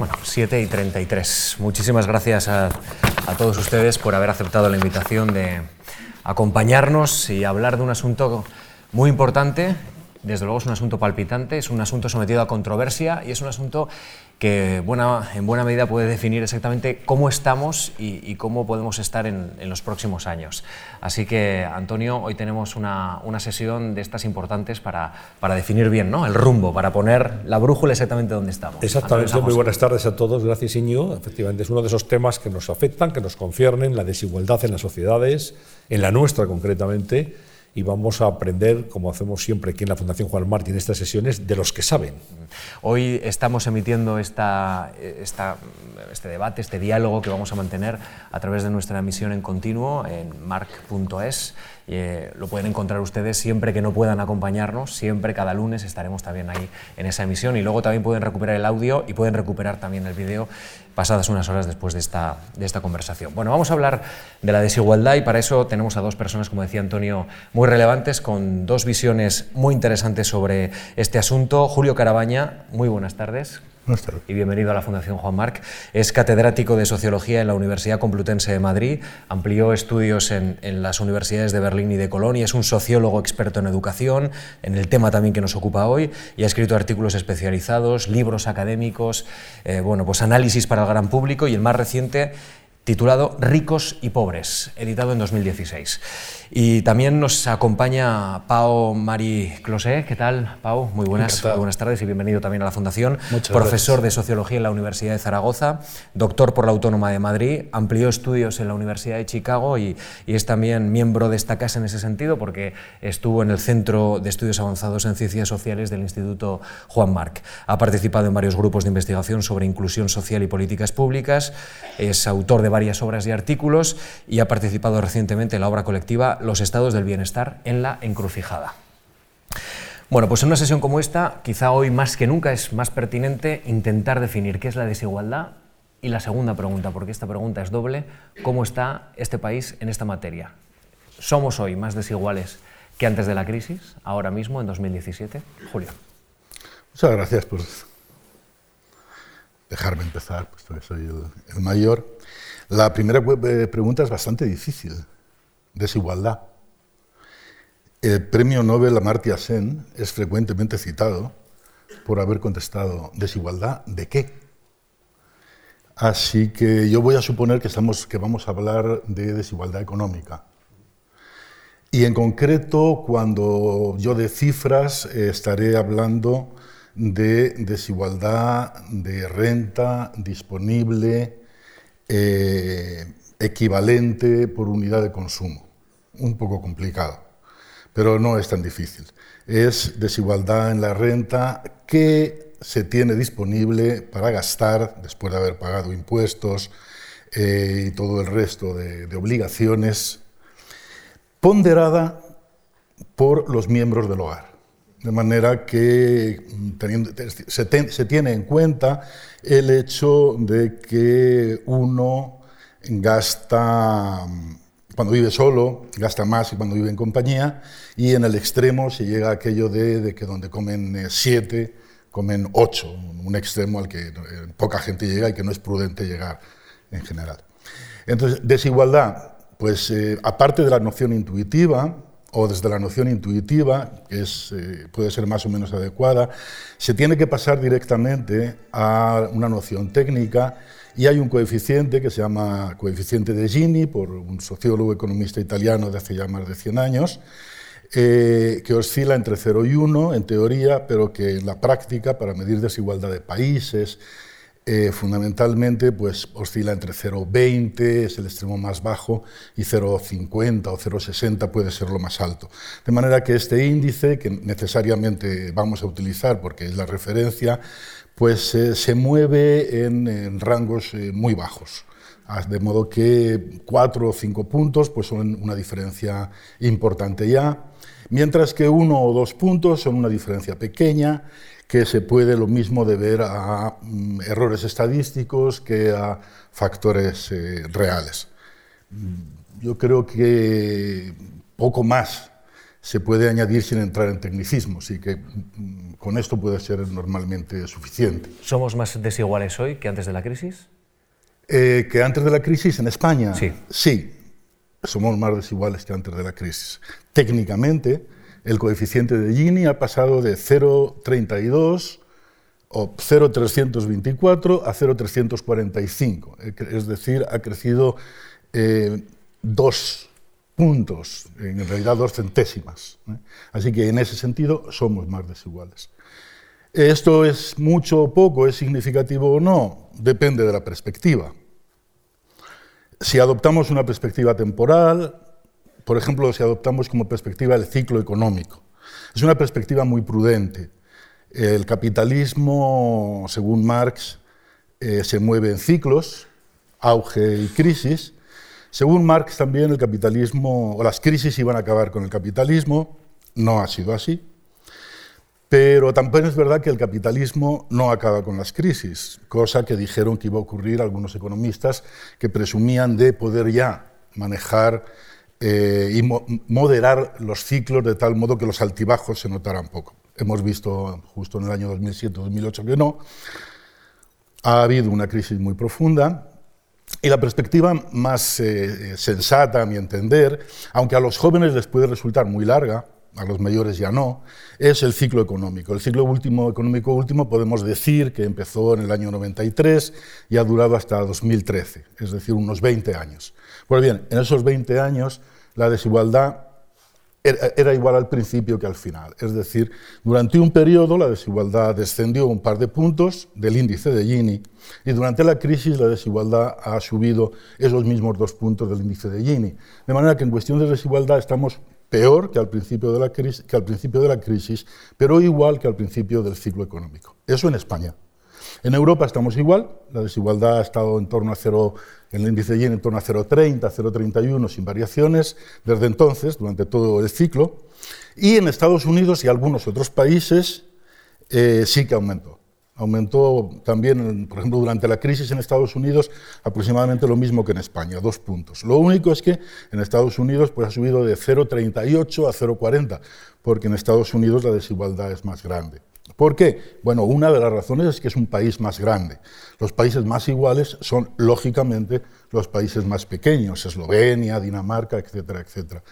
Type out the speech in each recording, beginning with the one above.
Bueno, 7 y 33. Muchísimas gracias a, a, todos ustedes por haber aceptado la invitación de acompañarnos y hablar de un asunto muy importante. Desde luego es un asunto palpitante, es un asunto sometido a controversia y es un asunto que buena, en buena medida puede definir exactamente cómo estamos y, y cómo podemos estar en, en, los próximos años. Así que, Antonio, hoy tenemos una, una sesión de estas importantes para, para definir bien ¿no? el rumbo, para poner la brújula exactamente donde estamos. Exactamente, muy buenas tardes a todos, gracias Iñigo. Efectivamente, es uno de esos temas que nos afectan, que nos conciernen, la desigualdad en las sociedades, en la nuestra concretamente y vamos a aprender, como hacemos siempre aquí en la Fundación Juan Martín estas sesiones, de los que saben. Hoy estamos emitiendo esta, este debate, este diálogo que vamos a mantener a través de nuestra emisión en continuo en marc.es. Eh, lo pueden encontrar ustedes siempre que no puedan acompañarnos, siempre cada lunes estaremos también ahí en esa emisión y luego también pueden recuperar el audio y pueden recuperar también el vídeo pasadas unas horas después de esta, de esta conversación. Bueno, vamos a hablar de la desigualdad y para eso tenemos a dos personas, como decía Antonio, muy relevantes, con dos visiones muy interesantes sobre este asunto. Julio Carabaña, muy buenas tardes. Y bienvenido a la Fundación Juan Marc. Es catedrático de Sociología en la Universidad Complutense de Madrid, amplió estudios en, en, las universidades de Berlín y de Colonia, es un sociólogo experto en educación, en el tema también que nos ocupa hoy, y ha escrito artículos especializados, libros académicos, eh, bueno, pues análisis para el gran público y el más reciente titulado Ricos y Pobres, editado en 2016. Y también nos acompaña Pau Mari Closé. ¿Qué tal, Pau? Muy buenas, muy buenas tardes y bienvenido también a la Fundación. Muchas Profesor gracias. de Sociología en la Universidad de Zaragoza, doctor por la Autónoma de Madrid, amplió estudios en la Universidad de Chicago y, y, es también miembro de esta casa en ese sentido porque estuvo en el Centro de Estudios Avanzados en Ciencias Sociales del Instituto Juan Marc. Ha participado en varios grupos de investigación sobre inclusión social y políticas públicas, es autor de varias obras y artículos y ha participado recientemente en la obra colectiva Los estados del bienestar en la encrucijada. Bueno, pues en una sesión como esta, quizá hoy más que nunca es más pertinente intentar definir qué es la desigualdad y la segunda pregunta, porque esta pregunta es doble, ¿cómo está este país en esta materia? ¿Somos hoy más desiguales que antes de la crisis, ahora mismo, en 2017? Julio. Muchas gracias por dejarme empezar, puesto que soy el, mayor. La primera pregunta es bastante difícil. Desigualdad. El premio Nobel Amartya Sen es frecuentemente citado por haber contestado desigualdad de qué. Así que yo voy a suponer que, estamos, que vamos a hablar de desigualdad económica. Y en concreto, cuando yo de cifras eh, estaré hablando de desigualdad de renta disponible eh, equivalente por unidad de consumo. Un poco complicado, pero no es tan difícil. Es desigualdad en la renta que se tiene disponible para gastar después de haber pagado impuestos eh, y todo el resto de, obligaciones, ponderada por los miembros del hogar. De manera que teniendo, se, ten, se, tiene en cuenta el hecho de que uno gasta, cuando vive solo, gasta más que cuando vive en compañía, y en el extremo se llega a aquello de, que donde comen siete, comen ocho, un extremo al que poca gente llega y que no es prudente llegar en general. Entonces, desigualdad, pues eh, aparte de la noción intuitiva, o desde la noción intuitiva, que es, eh, puede ser más o menos adecuada, se tiene que pasar directamente a una noción técnica y hay un coeficiente que se llama coeficiente de Gini, por un sociólogo economista italiano de hace ya más de 100 años, eh, que oscila entre 0 y 1 en teoría, pero que en la práctica, para medir desigualdad de países, eh, fundamentalmente pues, oscila entre 0,20, es el extremo más bajo, y 0,50 o 0,60 puede ser lo más alto. De manera que este índice, que necesariamente vamos a utilizar porque es la referencia, pues eh, se mueve en, rangos eh, muy bajos. De modo que 4 o 5 puntos pues, son una diferencia importante ya, mientras que 1 o 2 puntos son una diferencia pequeña que se puede lo mismo deber a mm, errores estadísticos que a factores eh, reales. Yo creo que poco más se puede añadir sin entrar en tecnicismos y que mm, con esto puede ser normalmente suficiente. ¿Somos más desiguales hoy que antes de la crisis? Eh, ¿Que antes de la crisis en España? Sí. Sí, somos más desiguales que antes de la crisis. Técnicamente, el coeficiente de Gini ha pasado de 0,32 o 0,324 a 0,345, es decir, ha crecido eh, dos puntos, en realidad dos centésimas. ¿eh? Así que en ese sentido somos más desiguales. ¿Esto es mucho o poco? ¿Es significativo o no? Depende de la perspectiva. Si adoptamos una perspectiva temporal, por ejemplo, si adoptamos como perspectiva el ciclo económico, es una perspectiva muy prudente. El capitalismo, según Marx, eh, se mueve en ciclos, auge y crisis. Según Marx también el capitalismo, o las crisis iban a acabar con el capitalismo, no ha sido así. Pero también es verdad que el capitalismo no acaba con las crisis, cosa que dijeron que iba a ocurrir algunos economistas que presumían de poder ya manejar eh, y moderar los ciclos de tal modo que los altibajos se notaran poco. Hemos visto justo en el año 2007-2008 que no. Ha habido una crisis muy profunda y la perspectiva más eh, sensata, a mi entender, aunque a los jóvenes les puede resultar muy larga, a los mayores ya no, es el ciclo económico. El ciclo último, económico último podemos decir que empezó en el año 93 y ha durado hasta 2013, es decir, unos 20 años. Pues bien, en esos 20 años la desigualdad era igual al principio que al final. Es decir, durante un periodo la desigualdad descendió un par de puntos del índice de Gini y durante la crisis la desigualdad ha subido esos mismos dos puntos del índice de Gini. De manera que en cuestión de desigualdad estamos peor que al, principio de la crisis, que al principio de la crisis, pero igual que al principio del ciclo económico. Eso en España. En Europa estamos igual, la desigualdad ha estado en torno a cero, el índice de Gini en torno a 0,30, 0,31 sin variaciones desde entonces, durante todo el ciclo, y en Estados Unidos y algunos otros países eh, sí que aumentó. Aumentó también, por ejemplo, durante la crisis en Estados Unidos aproximadamente lo mismo que en España, dos puntos. Lo único es que en Estados Unidos pues, ha subido de 0,38 a 0,40, porque en Estados Unidos la desigualdad es más grande. ¿Por qué? Bueno, una de las razones es que es un país más grande. Los países más iguales son, lógicamente, los países más pequeños, Eslovenia, Dinamarca, etcétera, etcétera.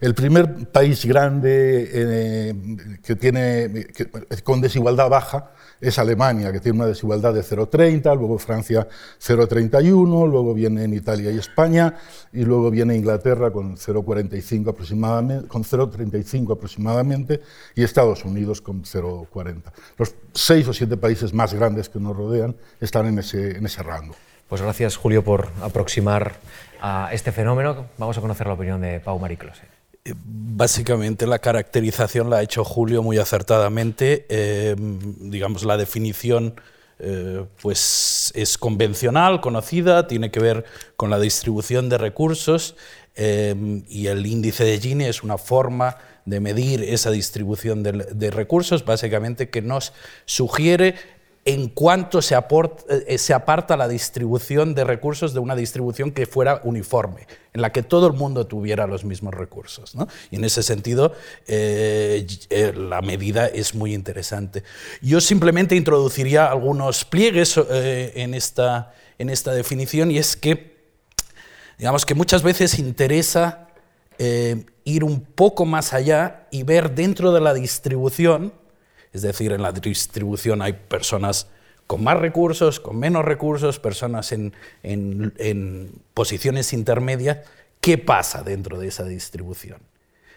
El primer país grande eh, que tiene, con desigualdad baja es Alemania, que tiene una desigualdad de 0,30, luego Francia 0,31, luego viene en Italia y España, y luego viene Inglaterra con 0,45 aproximadamente, con 0,35 aproximadamente, y Estados Unidos con 0,40. Los seis o siete países más grandes que nos rodean están en ese, en ese rango. Pues gracias, Julio, por aproximar a este fenómeno. Vamos a conocer la opinión de Pau Mariclose. Eh, básicamente la caracterización la ha hecho Julio muy acertadamente. Eh, digamos, la definición eh, pues es convencional, conocida, tiene que ver con la distribución de recursos y el índice de Gini es una forma de medir esa distribución de recursos, básicamente que nos sugiere en cuanto se, eh, se, aparta la distribución de recursos de una distribución que fuera uniforme, en la que todo el mundo tuviera los mismos recursos. Y en ese sentido, eh, eh, la medida es muy interesante. Yo simplemente introduciría algunos pliegues en, esta, en esta definición, y es que, digamos que muchas veces interesa ir un poco más allá y ver dentro de la distribución, es decir, en la distribución hay personas con más recursos, con menos recursos, personas en, posiciones intermedias. ¿Qué pasa dentro de esa distribución?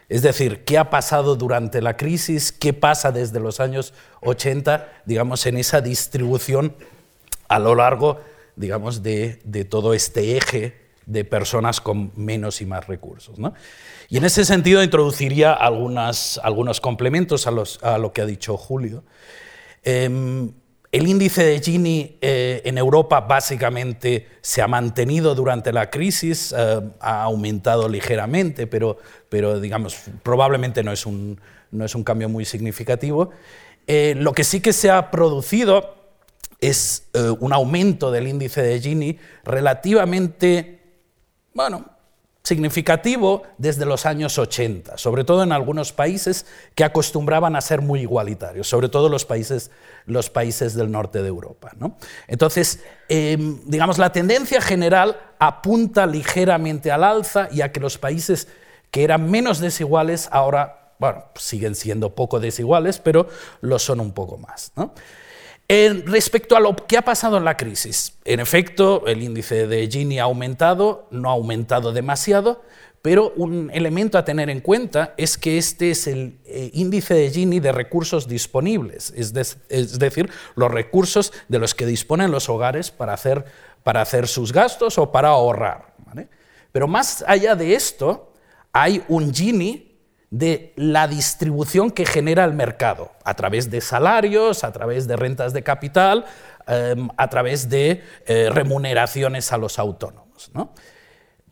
Es decir, ¿qué ha pasado durante la crisis? ¿Qué pasa desde los años 80, digamos, en esa distribución a lo largo, digamos, de, todo este eje de personas con menos y más recursos? Y en ese sentido introduciría algunos complementos a, lo que ha dicho Julio. Em, el índice de Gini eh, en Europa básicamente se ha mantenido durante la crisis, eh, ha aumentado ligeramente, pero, pero digamos, probablemente no es un, no es un cambio muy significativo. Eh, lo que sí que se ha producido es un aumento del índice de Gini relativamente, bueno, significativo desde los años 80, sobre todo en algunos países que acostumbraban a ser muy igualitarios, sobre todo los países, los países del norte de Europa. Entonces, em, digamos, la tendencia general apunta ligeramente al alza y a que los países que eran menos desiguales ahora, bueno, siguen siendo poco desiguales, pero lo son un poco más respecto a lo que ha pasado en la crisis, en efecto, el índice de Gini ha aumentado, no ha aumentado demasiado, pero un elemento a tener en cuenta es que este es el eh, índice de Gini de recursos disponibles, es, decir, los recursos de los que disponen los hogares para hacer, para hacer sus gastos o para ahorrar. Pero más allá de esto, hay un Gini de la distribución que genera el mercado, a través de salarios, a través de rentas de capital, em, a través de eh, remuneraciones a los autónomos.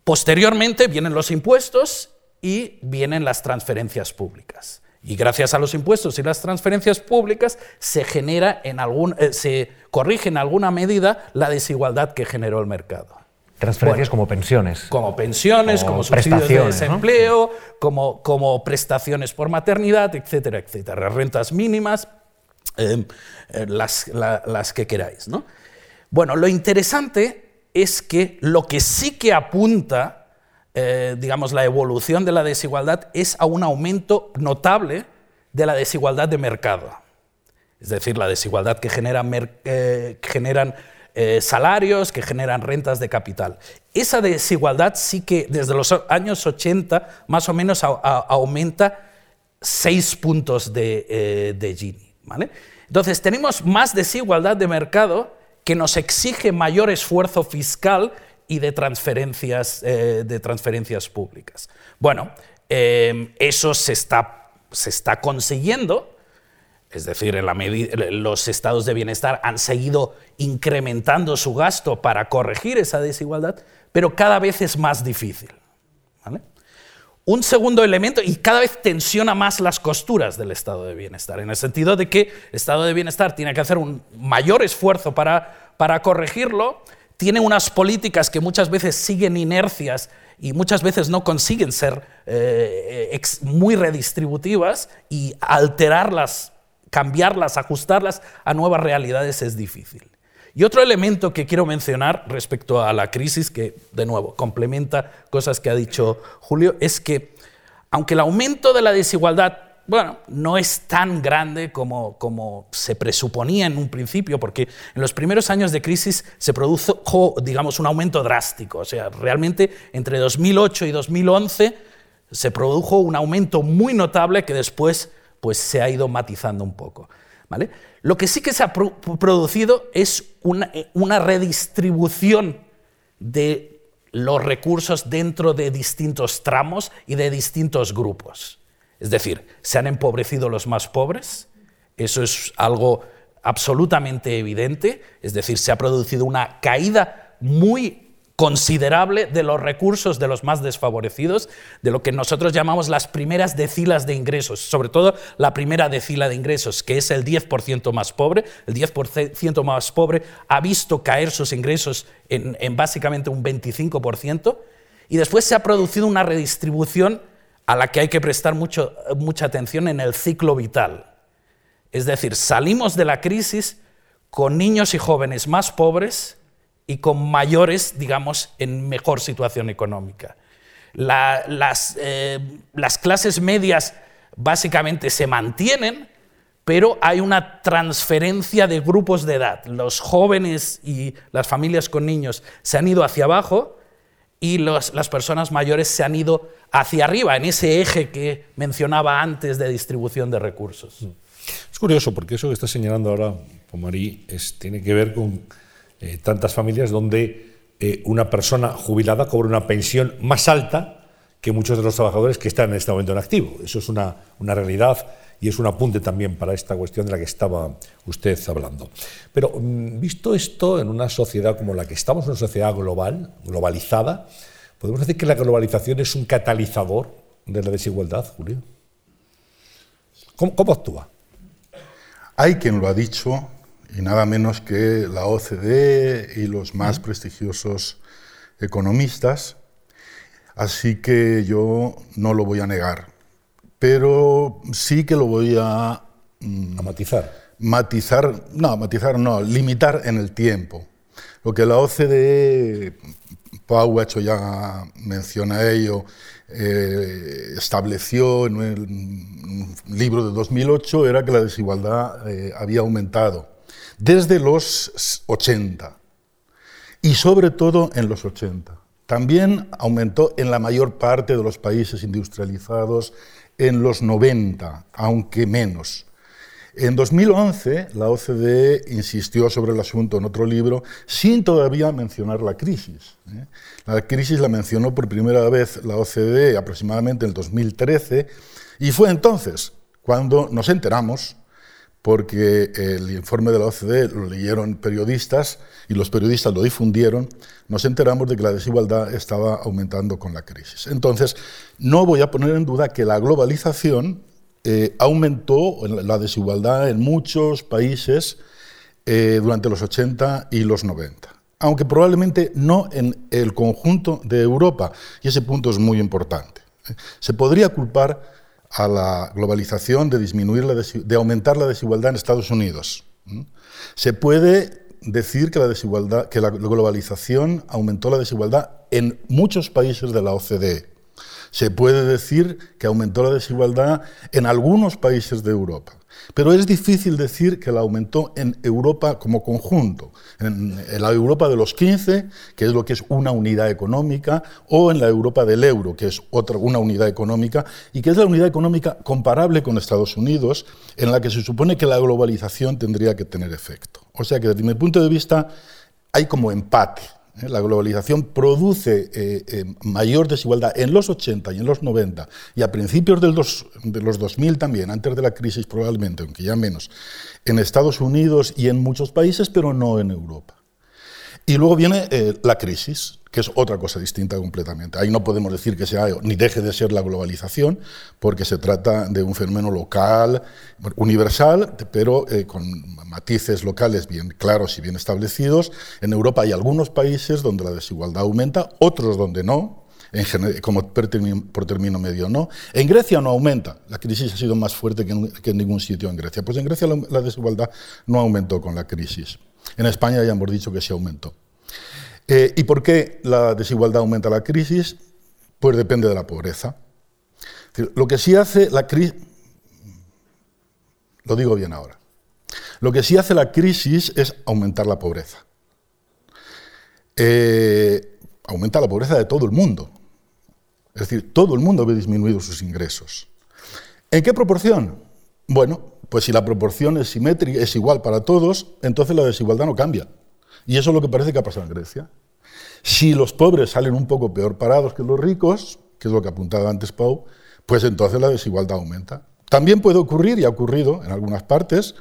Posteriormente vienen los impuestos y vienen las transferencias públicas. Y gracias a los impuestos y las transferencias públicas se genera en algún, eh, se corrige en alguna medida la desigualdad que generó el mercado. Transferencias como pensiones. Como pensiones, como, subsidios de desempleo, como, como prestaciones por maternidad, etcétera, etcétera. Rentas mínimas, em, eh, las, las, que queráis. ¿no? Bueno, lo interesante es que lo que sí que apunta, eh, digamos, la evolución de la desigualdad es a un aumento notable de la desigualdad de mercado. Es decir, la desigualdad que, genera eh, que generan eh, salarios, que generan rentas de capital. Esa desigualdad sí que desde los años 80 más o menos aumenta 6 puntos de, eh, Gini. ¿vale? Entonces tenemos más desigualdad de mercado que nos exige mayor esfuerzo fiscal y de transferencias, eh, de transferencias públicas. Bueno, eso se está, se está consiguiendo es decir, los estados de bienestar han seguido incrementando su gasto para corregir esa desigualdad, pero cada vez es más difícil. Un segundo elemento, y cada vez tensiona más las costuras del estado de bienestar, en el sentido de que el estado de bienestar tiene que hacer un mayor esfuerzo para, para corregirlo, tiene unas políticas que muchas veces siguen inercias y muchas veces no consiguen ser eh, muy redistributivas y alterarlas cambiarlas, ajustarlas a nuevas realidades es difícil. Y otro elemento que quiero mencionar respecto a la crisis, que de nuevo complementa cosas que ha dicho Julio, es que aunque el aumento de la desigualdad bueno, no es tan grande como, como, se presuponía en un principio, porque en los primeros años de crisis se produjo, digamos, un aumento drástico. O sea, realmente entre 2008 y 2011 se produjo un aumento muy notable que después pues se ha ido matizando un poco. ¿vale? Lo que sí que se ha producido es una, redistribución de los recursos dentro de distintos tramos y de distintos grupos. Es decir, se han empobrecido los más pobres, eso es algo absolutamente evidente, es decir, se ha producido una caída muy considerable de los recursos de los más desfavorecidos, de lo que nosotros llamamos las primeras decilas de ingresos, sobre todo la primera decila de ingresos, que es el 10% más pobre. El 10% más pobre ha visto caer sus ingresos en, básicamente un 25%, y después se ha producido una redistribución a la que hay que prestar mucho, mucha atención en el ciclo vital. Es decir, salimos de la crisis con niños y jóvenes más pobres, y con mayores, digamos, en mejor situación económica. las, eh, las clases medias básicamente se mantienen, pero hay una transferencia de grupos de edad. Los jóvenes y las familias con niños se han ido hacia abajo y las personas mayores se han ido hacia arriba, en ese eje que mencionaba antes de distribución de recursos. Es curioso porque eso que está señalando ahora Pomarí tiene que ver con eh, tantas familias donde eh, una persona jubilada cobra una pensión más alta que muchos de los trabajadores que están en este momento en activo. Eso es una, una realidad y es un apunte también para esta cuestión de la que estaba usted hablando. Pero mm, visto esto en una sociedad como la que estamos, una sociedad global, globalizada, ¿podemos decir que la globalización es un catalizador de la desigualdad, Julio? ¿Cómo, cómo actúa? Hay quien lo ha dicho y nada menos que la OCDE y los más prestigiosos economistas. Así que yo no lo voy a negar, pero sí que lo voy a... Mm, a matizar. Matizar, no, matizar no, limitar en el tiempo. Lo que la OCDE, Pau ha hecho ya mención a ello, eh, estableció en el libro de 2008 era que la desigualdad eh, había aumentado desde los 80 y sobre todo en los 80. También aumentó en la mayor parte de los países industrializados en los 90, aunque menos. En 2011, la OCDE insistió sobre el asunto en otro libro, sin todavía mencionar la crisis. ¿eh? La crisis la mencionó por primera vez la OCDE aproximadamente en el 2013, y fue entonces cuando nos enteramos porque el informe de la OCDE lo leyeron periodistas y los periodistas lo difundieron, nos enteramos de que la desigualdad estaba aumentando con la crisis. Entonces, no voy a poner en duda que la globalización eh, aumentó la desigualdad en muchos países eh, durante los 80 y los 90, aunque probablemente no en el conjunto de Europa, y ese punto es muy importante. Se podría culpar a la globalización, de, disminuir la de aumentar la desigualdad en Estados Unidos. Se puede decir que la, desigualdad, que la globalización aumentó la desigualdad en muchos países de la OCDE. Se puede decir que aumentó la desigualdad en algunos países de Europa. Pero es difícil decir que la aumentó en Europa como conjunto, en, la Europa de los 15, que es lo que es una unidad económica, o en la Europa del euro, que es otra, una unidad económica, y que es la unidad económica comparable con Estados Unidos, en la que se supone que la globalización tendría que tener efecto. O sea que desde mi punto de vista hay como empate. La globalización produce eh, eh, mayor desigualdad en los 80 y en los 90 y a principios de los 2000 también, antes de la crisis probablemente, aunque ya menos, en Estados Unidos y en muchos países, pero no en Europa. Y luego viene la crisis, que es otra cosa distinta completamente. Ahí no podemos decir que sea ni deje de ser la globalización, porque se trata de un fenómeno local, universal, pero eh, con matices locales bien claros y bien establecidos. En Europa hay algunos países donde la desigualdad aumenta, otros donde no, en como por término, medio no. En Grecia no aumenta, la crisis ha sido más fuerte que en, ningún sitio en Grecia. Pues en Grecia la desigualdad no aumentó con la crisis. En España ya hemos dicho que sí aumentó. Eh, ¿Y por qué la desigualdad aumenta la crisis? Pues depende de la pobreza. Lo que sí hace la crisis, lo digo bien ahora, lo que sí hace la crisis es aumentar la pobreza. Eh, aumenta la pobreza de todo el mundo. Es decir, todo el mundo ve disminuido sus ingresos. ¿En qué proporción? Bueno, pues si la proporción es simétrica, es igual para todos, entonces la desigualdad no cambia. Y eso es lo que parece que ha pasado en Grecia. Si los pobres salen un poco peor parados que los ricos, que es lo que apuntaba antes Pau, pues entonces la desigualdad aumenta. También puede ocurrir, y ha ocurrido en algunas partes,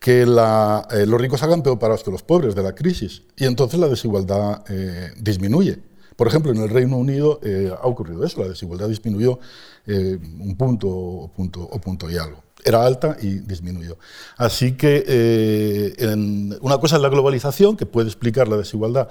que eh, los ricos salgan peor parados que los pobres de la crisis, y entonces la desigualdad eh, disminuye. Por ejemplo, en el Reino Unido eh, ha ocurrido eso, la desigualdad disminuyó un punto punto o punto y algo era alta y disminuyó. Así que eh, una cosa es la globalización, que puede explicar la desigualdad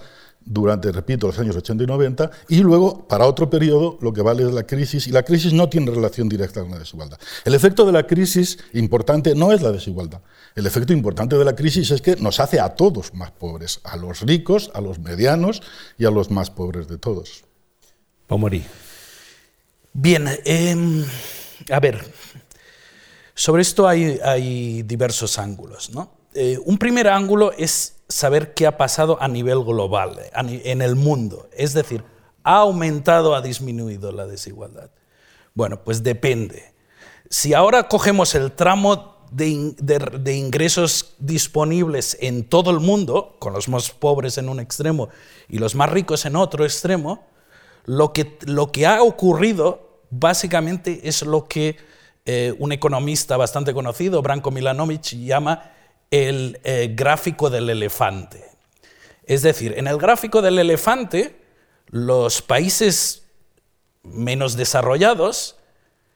durante, repito, los años 80 y 90, y luego, para otro periodo, lo que vale es la crisis, y la crisis no tiene relación directa con la desigualdad. El efecto de la crisis importante no es la desigualdad. El efecto importante de la crisis es que nos hace a todos más pobres, a los ricos, a los medianos y a los más pobres de todos. Pomorí. Bien, em, a ver, sobre esto hay, diversos ángulos. Eh, un primer ángulo es saber qué ha pasado a nivel global, en el mundo. Es decir, ¿ha aumentado o ha disminuido la desigualdad? Bueno, pues depende. Si ahora cogemos el tramo de, ingresos disponibles en todo el mundo, con los más pobres en un extremo y los más ricos en otro extremo, lo que, lo que ha ocurrido básicamente es lo que eh, un economista bastante conocido, Branko Milanovic, llama el eh, gráfico del elefante. Es decir, en el gráfico del elefante, los países menos desarrollados,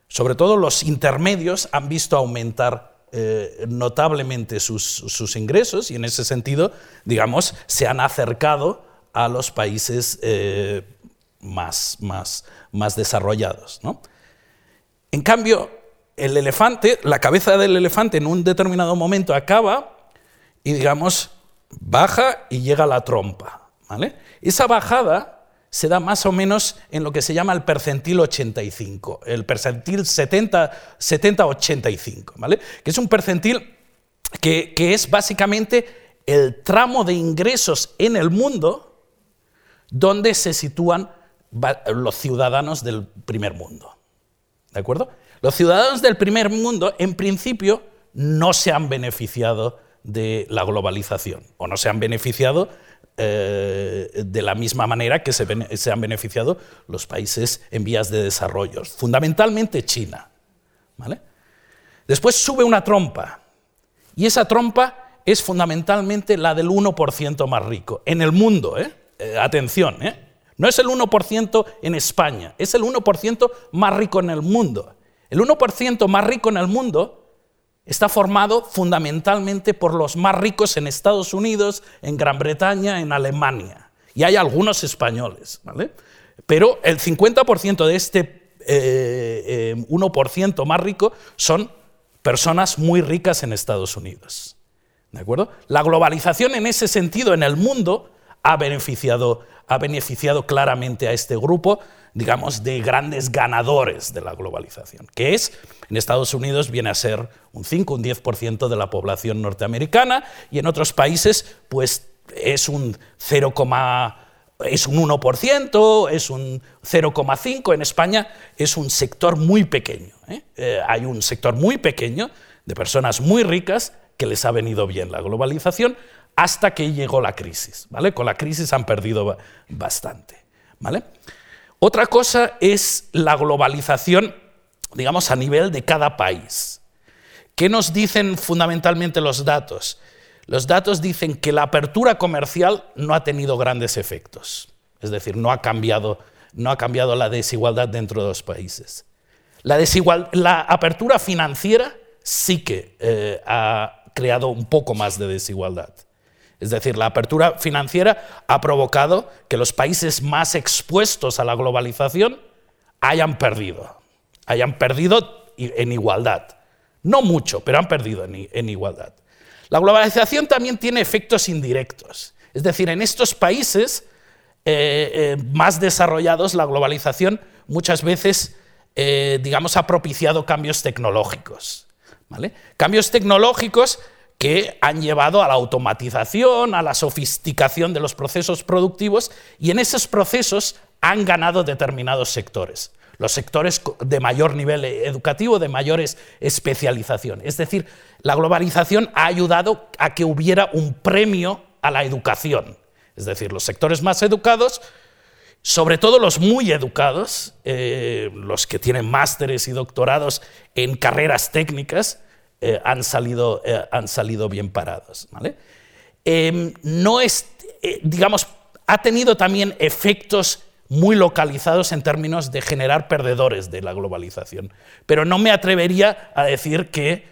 sobre todo los intermedios, han visto aumentar eh, notablemente sus, ingresos y en ese sentido, digamos, se han acercado a los países más, más, más desarrollados. ¿no? En cambio, el elefante, la cabeza del elefante en un determinado momento acaba y, digamos, baja y llega la trompa. ¿vale? Esa bajada se da más o menos en lo que se llama el percentil 85, el percentil 70-85, ¿vale? que es un percentil que, que es básicamente el tramo de ingresos en el mundo donde se sitúan los ciudadanos del primer mundo. ¿De acuerdo? Los ciudadanos del primer mundo, en principio, no se han beneficiado de la globalización o no se han beneficiado eh, de la misma manera que se, han beneficiado los países en vías de desarrollo, fundamentalmente China. ¿vale? Después sube una trompa, y esa trompa es fundamentalmente la del 1% más rico, en el mundo, ¿eh? Eh, atención, no es el 1% en España, es el 1% más rico en el mundo. El 1% más rico en el mundo está formado fundamentalmente por los más ricos en Estados Unidos, en Gran Bretaña, en Alemania. Y hay algunos españoles, ¿vale? Pero el 50% de este 1% eh, más rico son personas muy ricas en Estados Unidos. ¿De acuerdo? La globalización en ese sentido en el mundo ha beneficiado, ha beneficiado claramente a este grupo digamos, de grandes ganadores de la globalización, que es, en Estados Unidos viene a ser un 5, un 10% de la población norteamericana y en otros países pues es un 0, es un 1%, es un 0,5%, en España es un sector muy pequeño. ¿eh? Eh, hay un sector muy pequeño de personas muy ricas que les ha venido bien la globalización hasta que llegó la crisis. ¿vale? Con la crisis han perdido bastante. ¿vale? Otra cosa es la globalización, digamos, a nivel de cada país. ¿Qué nos dicen fundamentalmente los datos? Los datos dicen que la apertura comercial no ha tenido grandes efectos, es decir, no ha cambiado, no ha cambiado la desigualdad dentro de los países. La, la apertura financiera sí que eh, ha creado un poco más de desigualdad. Es decir, la apertura financiera ha provocado que los países más expuestos a la globalización hayan perdido, hayan perdido en igualdad. No mucho, pero han perdido en, igualdad. La globalización también tiene efectos indirectos. Es decir, en estos países eh, eh, más desarrollados, la globalización muchas veces, eh, digamos, ha propiciado cambios tecnológicos. Cambios tecnológicos que han llevado a la automatización, a la sofisticación de los procesos productivos y en esos procesos han ganado determinados sectores. Los sectores de mayor nivel educativo, de mayores especialización. Es decir, la globalización ha ayudado a que hubiera un premio a la educación. Es decir, los sectores más educados, sobre todo los muy educados, eh, los que tienen másteres y doctorados en carreras técnicas, eh, han, salido, eh, han salido bien parados. Em, no es, eh, digamos, ha tenido también efectos muy localizados en términos de generar perdedores de la globalización. Pero no me atrevería a decir que,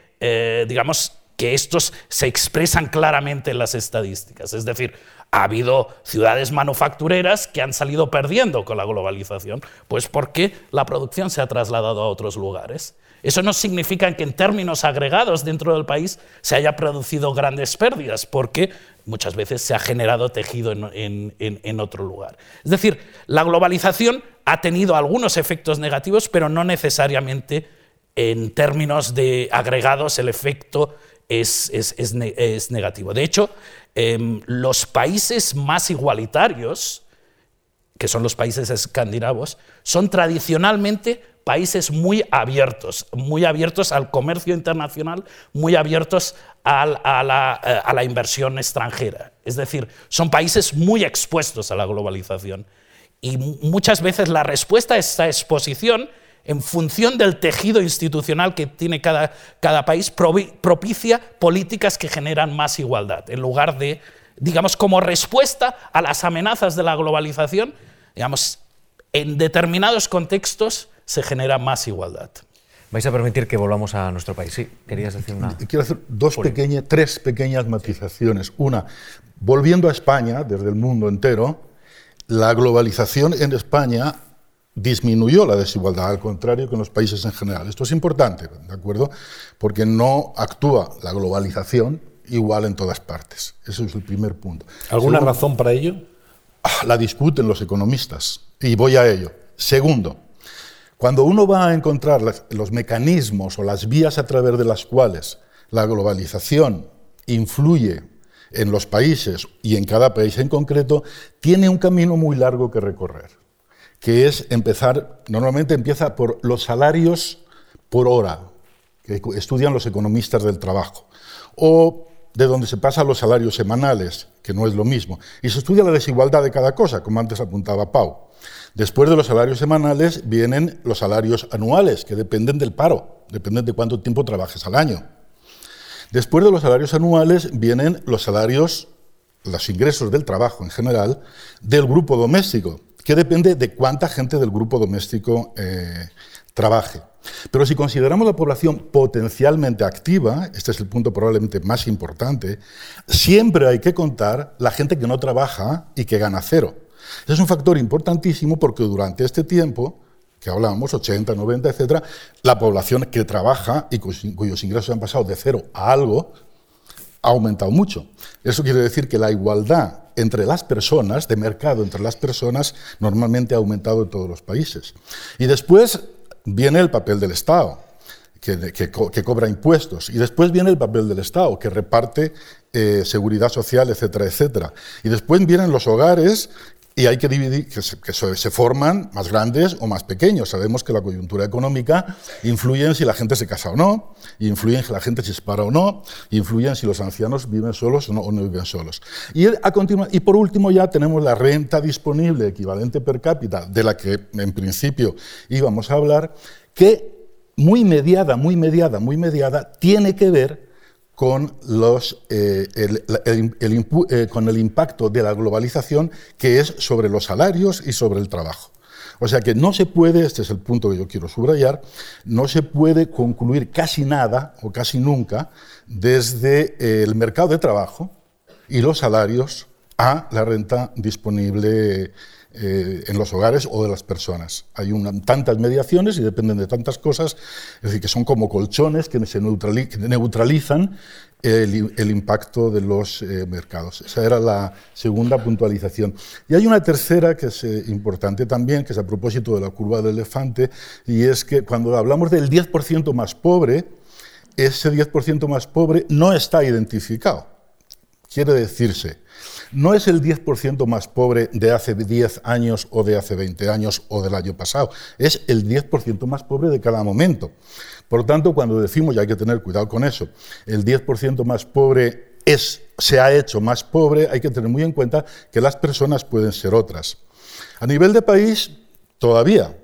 digamos, que estos se expresan claramente en las estadísticas. Es decir, ha habido ciudades manufactureras que han salido perdiendo con la globalización, pues porque la producción se ha trasladado a otros lugares. Eso no significa que en términos agregados dentro del país se haya producido grandes pérdidas, porque muchas veces se ha generado tejido en, otro lugar. Es decir, la globalización ha tenido algunos efectos negativos, pero no necesariamente en términos de agregados el efecto es, negativo. De hecho, em, los países más igualitarios, que son los países escandinavos, son tradicionalmente países muy abiertos, muy abiertos al comercio internacional, muy abiertos eh, a, la, inversión extranjera. Es decir, son países muy expuestos a la globalización. Y muchas veces la respuesta a esta exposición, en función del tejido institucional que tiene cada, cada país, propicia políticas que generan más igualdad, en lugar de, digamos, como respuesta a las amenazas de la globalización, digamos, en determinados contextos se genera más igualdad. ¿Vais a permitir que volvamos a nuestro país? Sí, querías decir una... Quiero hacer dos pequeñas, tres pequeñas matizaciones. Una, volviendo a España, desde el mundo entero, la globalización en España disminuyó la desigualdad, al contrario que en los países en general. Esto es importante, ¿de acuerdo? Porque no actúa la globalización igual en todas partes. Ese es el primer punto. ¿Alguna razón para ello? Ah, la discuten los economistas y voy a ello. Segundo, cuando uno va a encontrar los mecanismos o las vías a través de las cuales la globalización influye en los países y en cada país en concreto, tiene un camino muy largo que recorrer, que es empezar, normalmente empieza por los salarios por hora, que estudian los economistas del trabajo, o de donde se pasa a los salarios semanales, que no es lo mismo, y se estudia la desigualdad de cada cosa, como antes apuntaba Pau. Después de los salarios semanales vienen los salarios anuales, que dependen del paro, dependen de cuánto tiempo trabajes al año. Después de los salarios anuales vienen los salarios, los ingresos del trabajo en general, del grupo doméstico, que depende de cuánta gente del grupo doméstico eh, trabaje. Pero si consideramos la población potencialmente activa, este es el punto probablemente más importante, siempre hay que contar la gente que no trabaja y que gana cero. es un factor importantísimo porque durante este tiempo que hablábamos, 80, 90, etcétera, la población que trabaja y cuyos ingresos han pasado de cero a algo ha aumentado mucho. Eso quiere decir que la igualdad entre las personas, de mercado entre las personas, normalmente ha aumentado en todos los países. Y después viene el papel del Estado. Que, cobra impuestos. Y después viene el papel del Estado, que reparte eh, seguridad social, etcétera, etcétera. Y después vienen los hogares y hay que dividir, que, se, forman más grandes o más pequeños. Sabemos que la coyuntura económica influye en si la gente se casa o no, influye en si la gente se separa o no, influye en si los ancianos viven solos o no, o no viven solos. Y, a y por último ya tenemos la renta disponible equivalente per cápita, de la que en principio íbamos a hablar, que muy mediada, muy mediada, muy mediada, tiene que ver con, eh, el, eh, impacto de la globalización que es sobre los salarios y sobre el trabajo. O sea que no se puede, este es el punto que yo quiero subrayar, no se puede concluir casi nada o casi nunca desde el mercado de trabajo y los salarios a la renta disponible eh, en los hogares o de las personas. Hay tantas mediaciones y dependen de tantas cosas, es decir, que son como colchones que se neutralizan el, impacto de los eh, mercados. Esa era la segunda puntualización. Y hay una tercera que es eh, importante también, que es a propósito de la curva del elefante, y es que cuando hablamos del 10% más pobre, ese 10% más pobre no está identificado. Quiere decirse, no es el 10% más pobre de hace 10 años o de hace 20 años o del año pasado, es el 10% más pobre de cada momento. Por tanto, cuando decimos, y hay que tener cuidado con eso, el 10% más pobre es, se ha hecho más pobre, hay que tener muy en cuenta que las personas pueden ser otras. A nivel de país, todavía,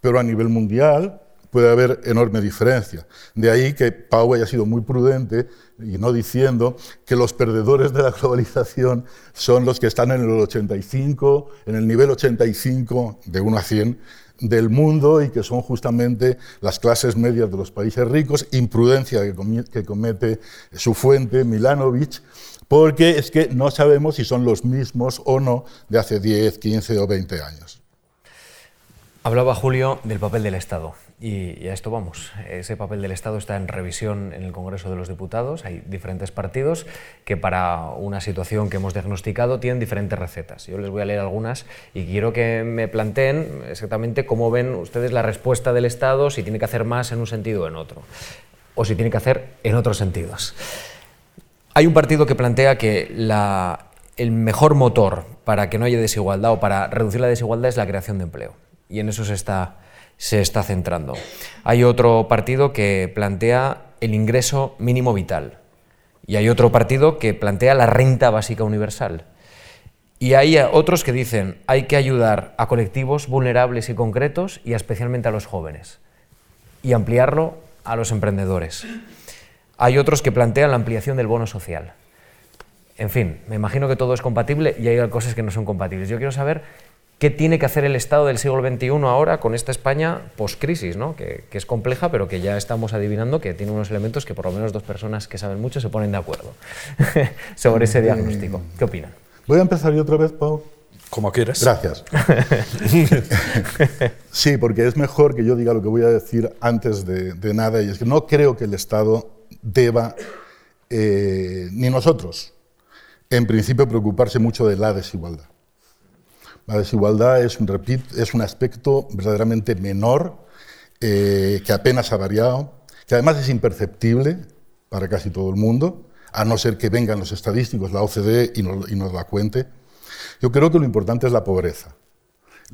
pero a nivel mundial, puede haber enorme diferencia. De ahí que Pau haya sido muy prudente y no diciendo que los perdedores de la globalización son los que están en el 85, en el nivel 85 de 1 a 100 del mundo y que son justamente las clases medias de los países ricos, imprudencia que comete su fuente, Milanovic, porque es que no sabemos si son los mismos o no de hace 10, 15 o 20 años. Hablaba Julio del papel del Estado. Y, a esto vamos. Ese papel del Estado está en revisión en el Congreso de los Diputados. Hay diferentes partidos que para una situación que hemos diagnosticado tienen diferentes recetas. Yo les voy a leer algunas y quiero que me planteen exactamente cómo ven ustedes la respuesta del Estado, si tiene que hacer más en un sentido o en otro, o si tiene que hacer en otros sentidos. Hay un partido que plantea que el mejor motor para que no haya desigualdad o para reducir la desigualdad es la creación de empleo. Y en eso se está se está centrando. Hay otro partido que plantea el ingreso mínimo vital y hay otro partido que plantea la renta básica universal. Y hay otros que dicen hay que ayudar a colectivos vulnerables y concretos y especialmente a los jóvenes y ampliarlo a los emprendedores. Hay otros que plantean la ampliación del bono social. En fin, me imagino que todo es compatible y hay cosas que no son compatibles. Yo quiero saber ¿Qué tiene que hacer el Estado del siglo XXI ahora con esta España post-crisis, ¿no? que, es compleja, pero que ya estamos adivinando que tiene unos elementos que por lo menos dos personas que saben mucho se ponen de acuerdo sobre ese diagnóstico? ¿Qué opinan? Voy a empezar yo otra vez, Pau. Como quieras. Gracias. sí, porque es mejor que yo diga lo que voy a decir antes de, nada, y es que no creo que el Estado deba, eh, ni nosotros, en principio, preocuparse mucho de la desigualdad. La desigualdad es un, aspecto verdaderamente menor, eh, que apenas ha variado, que además es imperceptible para casi todo el mundo, a no ser que vengan los estadísticos, la OCDE, y nos, y nos la cuente. Yo creo que lo importante es la pobreza.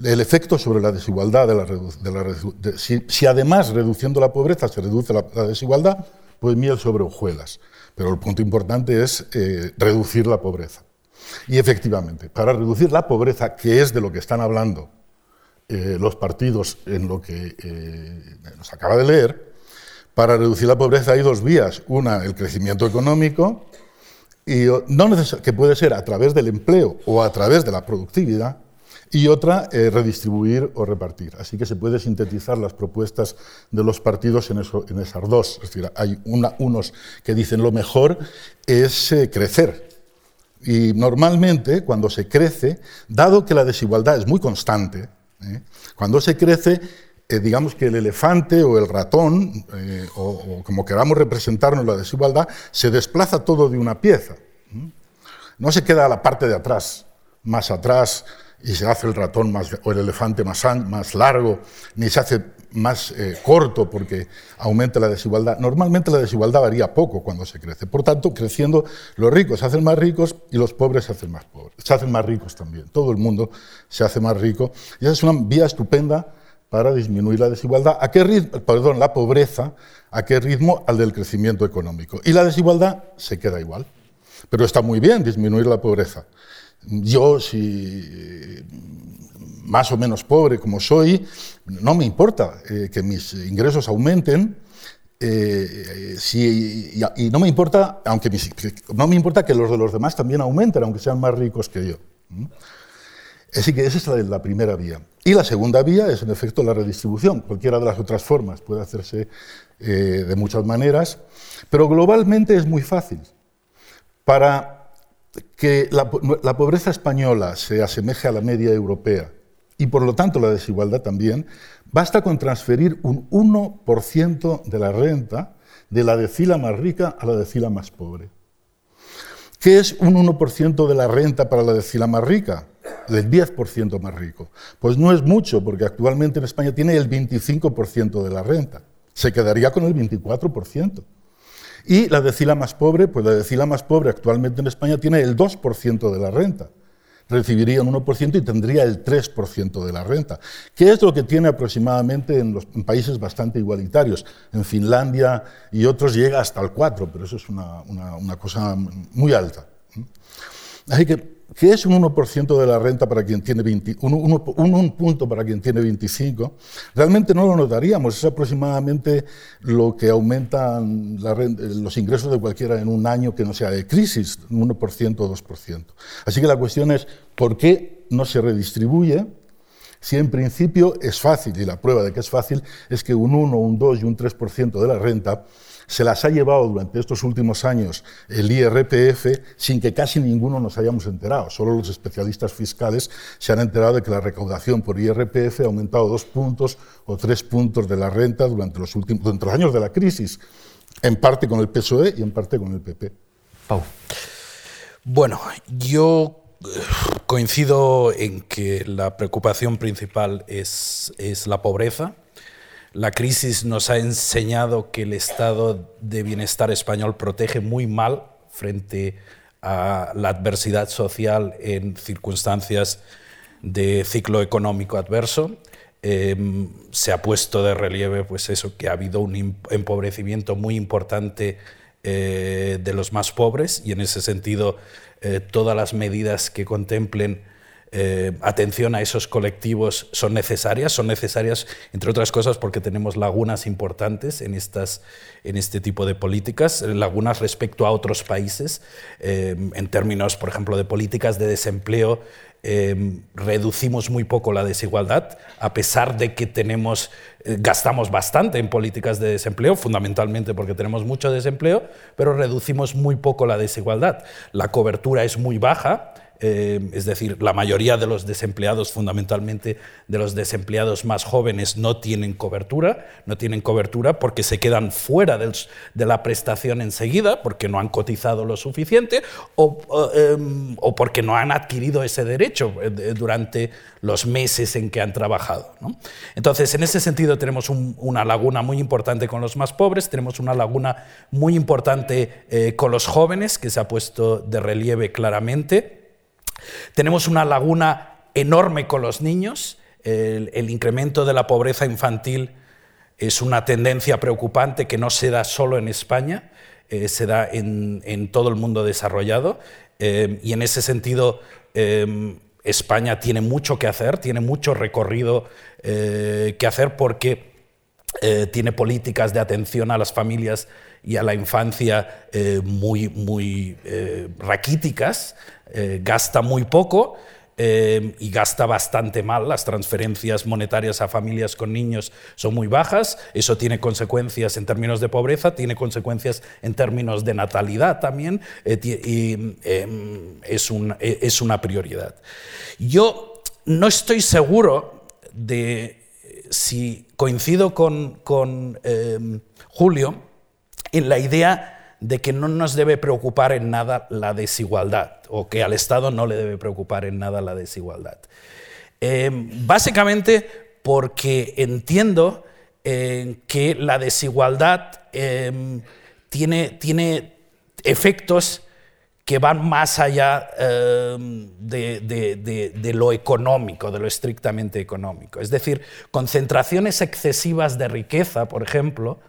El efecto sobre la desigualdad, de la, si, además reduciendo la pobreza se reduce la, desigualdad, pues miel sobre hojuelas. Pero el punto importante es eh, reducir la pobreza. Y efectivamente, para reducir la pobreza, que es de lo que están hablando eh, los partidos en lo que eh, nos acaba de leer, para reducir la pobreza hay dos vías. Una, el crecimiento económico, que puede ser a través del empleo o a través de la productividad, y otra, eh, redistribuir o repartir. Así que se puede sintetizar las propuestas de los partidos en, esas dos. Es decir, hay unos que dicen lo mejor es crecer. Y normalmente, cuando se crece, dado que la desigualdad es muy constante, ¿eh? cuando se crece, digamos que el elefante o el ratón, o, como queramos representarnos la desigualdad, se desplaza todo de una pieza. No se queda la parte de atrás, más atrás, y se hace el ratón más, o el elefante más, más largo, ni se hace más eh, corto porque aumenta la desigualdad. Normalmente la desigualdad varía poco cuando se crece. Por tanto, creciendo, los ricos se hacen más ricos y los pobres se hacen más pobres. Se hacen más ricos también. Todo el mundo se hace más rico. Y esa es una vía estupenda para disminuir la desigualdad. ¿A qué ritmo? Perdón, la pobreza. ¿A qué ritmo? Al del crecimiento económico. Y la desigualdad se queda igual. Pero está muy bien disminuir la pobreza. Yo, si más o menos pobre como soy, no me importa eh, que mis ingresos aumenten. Eh, y, no me importa, aunque no me importa que los de los demás también aumenten, aunque sean más ricos que yo. Así que esa es la, primera vía. Y la segunda vía es, en efecto, la redistribución. Cualquiera de las otras formas puede hacerse eh, de muchas maneras, pero globalmente es muy fácil. Para que la, pobreza española se asemeje a la media europea y por lo tanto la desigualdad también, basta con transferir un 1% de la renta de la decila más rica a la decila más pobre. ¿Qué es un 1% de la renta para la decila más rica? El 10% más rico. Pues no es mucho, porque actualmente en España tiene el 25% de la renta. Se quedaría con el 24%. Y la decila más pobre, pues la decila más pobre actualmente en España tiene el 2% de la renta. Recibiría un 1% y tendría el 3% de la renta, que es lo que tiene aproximadamente en, los, países bastante igualitarios. En Finlandia y otros llega hasta el 4%, pero eso es una, una cosa muy alta. Así que ¿Qué es un 1% de la renta para quien tiene 20, un, punto para quien tiene 25, realmente no lo notaríamos. Es aproximadamente lo que aumentan los ingresos de cualquiera en un año que no sea de crisis, un 1% o 2%. Así que la cuestión es, ¿por qué no se redistribuye? Si en principio es fácil, y la prueba de que es fácil es que un 1, un 2 y un 3% de la renta se las ha llevado durante estos últimos años el IRPF sin que casi ninguno nos hayamos enterado. Solo los especialistas fiscales se han enterado de que la recaudación por IRPF ha aumentado dos puntos o tres puntos de la renta durante los, últimos, durante los años de la crisis, en parte con el PSOE y en parte con el PP. Pau. Bueno, yo coincido en que la preocupación principal es, es la pobreza la crisis nos ha enseñado que el estado de bienestar español protege muy mal frente a la adversidad social en circunstancias de ciclo económico adverso. Em, se ha puesto de relieve pues eso, que ha habido un empobrecimiento muy importante eh, de los más pobres y en ese sentido eh, todas las medidas que contemplen eh, atención a esos colectivos son necesarias, son necesarias, entre otras cosas, porque tenemos lagunas importantes en, estas, en este tipo de políticas, lagunas respecto a otros países, eh, en términos, por ejemplo, de políticas de desempleo. Eh, reducimos muy poco la desigualdad, a pesar de que tenemos, gastamos bastante en políticas de desempleo, fundamentalmente porque tenemos mucho desempleo, pero reducimos muy poco la desigualdad. La cobertura es muy baja, eh, es decir, la mayoría de los desempleados, fundamentalmente de los desempleados más jóvenes, no tienen cobertura, no tienen cobertura porque se quedan fuera de la prestación enseguida, porque no han cotizado lo suficiente o, em, porque no han adquirido ese derecho eh, durante los meses en que han trabajado. Entonces, en ese sentido tenemos una laguna muy importante con los más pobres, tenemos una laguna muy importante eh, con los jóvenes, que se ha puesto de relieve claramente. Tenemos una laguna enorme con los niños. El, incremento de la pobreza infantil es una tendencia preocupante que no se da solo en España, eh, se da en, todo el mundo desarrollado. Eh, y en ese sentido, eh, España tiene mucho que hacer, tiene mucho recorrido que hacer porque tiene políticas de atención a las familias y a la infancia muy, muy raquíticas. Eh, gasta muy poco eh, y gasta bastante mal. Las transferencias monetarias a familias con niños son muy bajas. Eso tiene consecuencias en términos de pobreza, tiene consecuencias en términos de natalidad también eh, y em, es, es, una prioridad. Yo no estoy seguro de si coincido con, con em, Julio en la idea de que no nos debe preocupar en nada la desigualdad o que al Estado no le debe preocupar en nada la desigualdad. Eh, básicamente porque entiendo eh, que la desigualdad eh, tiene, tiene, efectos que van más allá de, de, lo económico, de lo estrictamente económico. Es decir, concentraciones excesivas de riqueza, por ejemplo,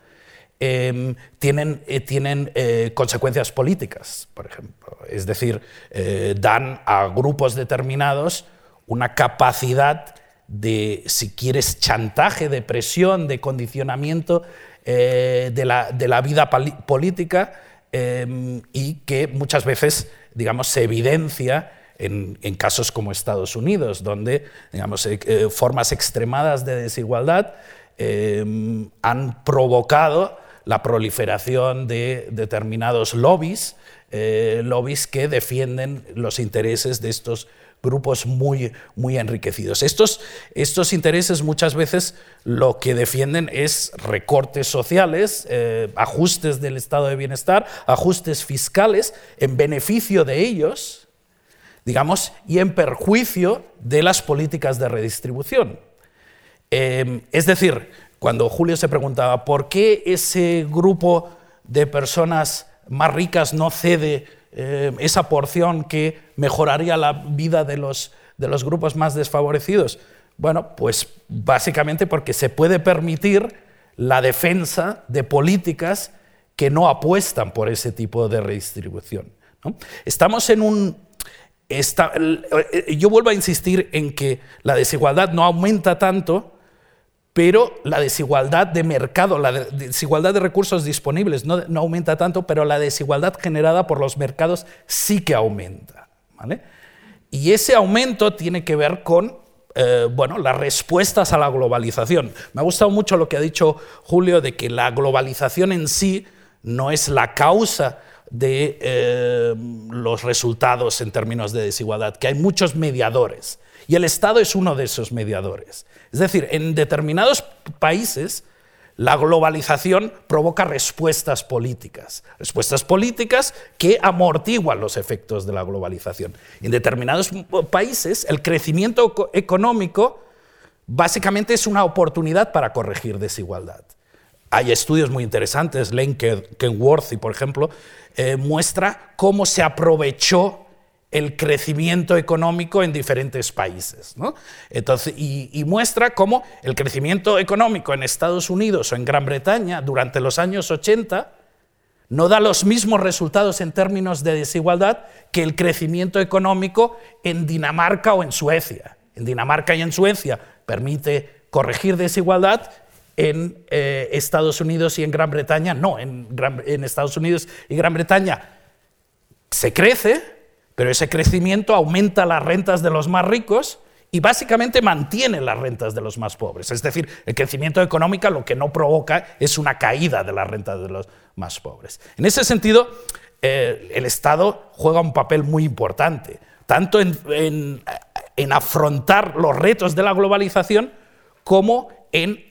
Em, tienen, eh, tienen eh, consecuencias políticas, por ejemplo. Es decir, eh, dan a grupos determinados una capacidad de, si quieres, chantaje, de presión, de condicionamiento de la, de, la, vida política em, y que muchas veces, digamos, se evidencia en, casos como Estados Unidos, donde digamos, formas extremadas de desigualdad em, han provocado la proliferación de determinados lobbies, eh, lobbies que defienden los intereses de estos grupos muy, muy enriquecidos. Estos, estos intereses muchas veces lo que defienden es recortes sociales, eh, ajustes del estado de bienestar, ajustes fiscales en beneficio de ellos, digamos, y en perjuicio de las políticas de redistribución. Eh, es decir, cuando Julio se preguntaba por qué ese grupo de personas más ricas no cede eh, esa porción que mejoraría la vida de los, de los grupos más desfavorecidos. Bueno, pues básicamente porque se puede permitir la defensa de políticas que no apuestan por ese tipo de redistribución. Estamos en un... Eh, yo vuelvo a insistir en que la desigualdad no aumenta tanto pero la desigualdad de mercado, la desigualdad de recursos disponibles no, aumenta tanto, pero la desigualdad generada por los mercados sí que aumenta. Y ese aumento tiene que ver con eh, bueno, las respuestas a la globalización. Me ha gustado mucho lo que ha dicho Julio de que la globalización en sí no es la causa de eh, los resultados en términos de desigualdad, que hay muchos mediadores. Y el Estado es uno de esos mediadores. Es decir, en determinados países la globalización provoca respuestas políticas, respuestas políticas que amortiguan los efectos de la globalización. En determinados países el crecimiento económico básicamente es una oportunidad para corregir desigualdad. Hay estudios muy interesantes, Lane Kenworthy, por ejemplo, eh, muestra cómo se aprovechó el crecimiento económico en diferentes países. Entonces, y, muestra cómo el crecimiento económico en Estados Unidos o en Gran Bretaña durante los años 80 no da los mismos resultados en términos de desigualdad que el crecimiento económico en Dinamarca o en Suecia. En Dinamarca y en Suecia permite corregir desigualdad, en eh, Estados Unidos y en Gran Bretaña no, en, en Estados Unidos y Gran Bretaña se crece, pero ese crecimiento aumenta las rentas de los más ricos y básicamente mantiene las rentas de los más pobres. Es decir, el crecimiento económico lo que no provoca es una caída de las rentas de los más pobres. En ese sentido, eh, el Estado juega un papel muy importante, tanto en, afrontar los retos de la globalización como en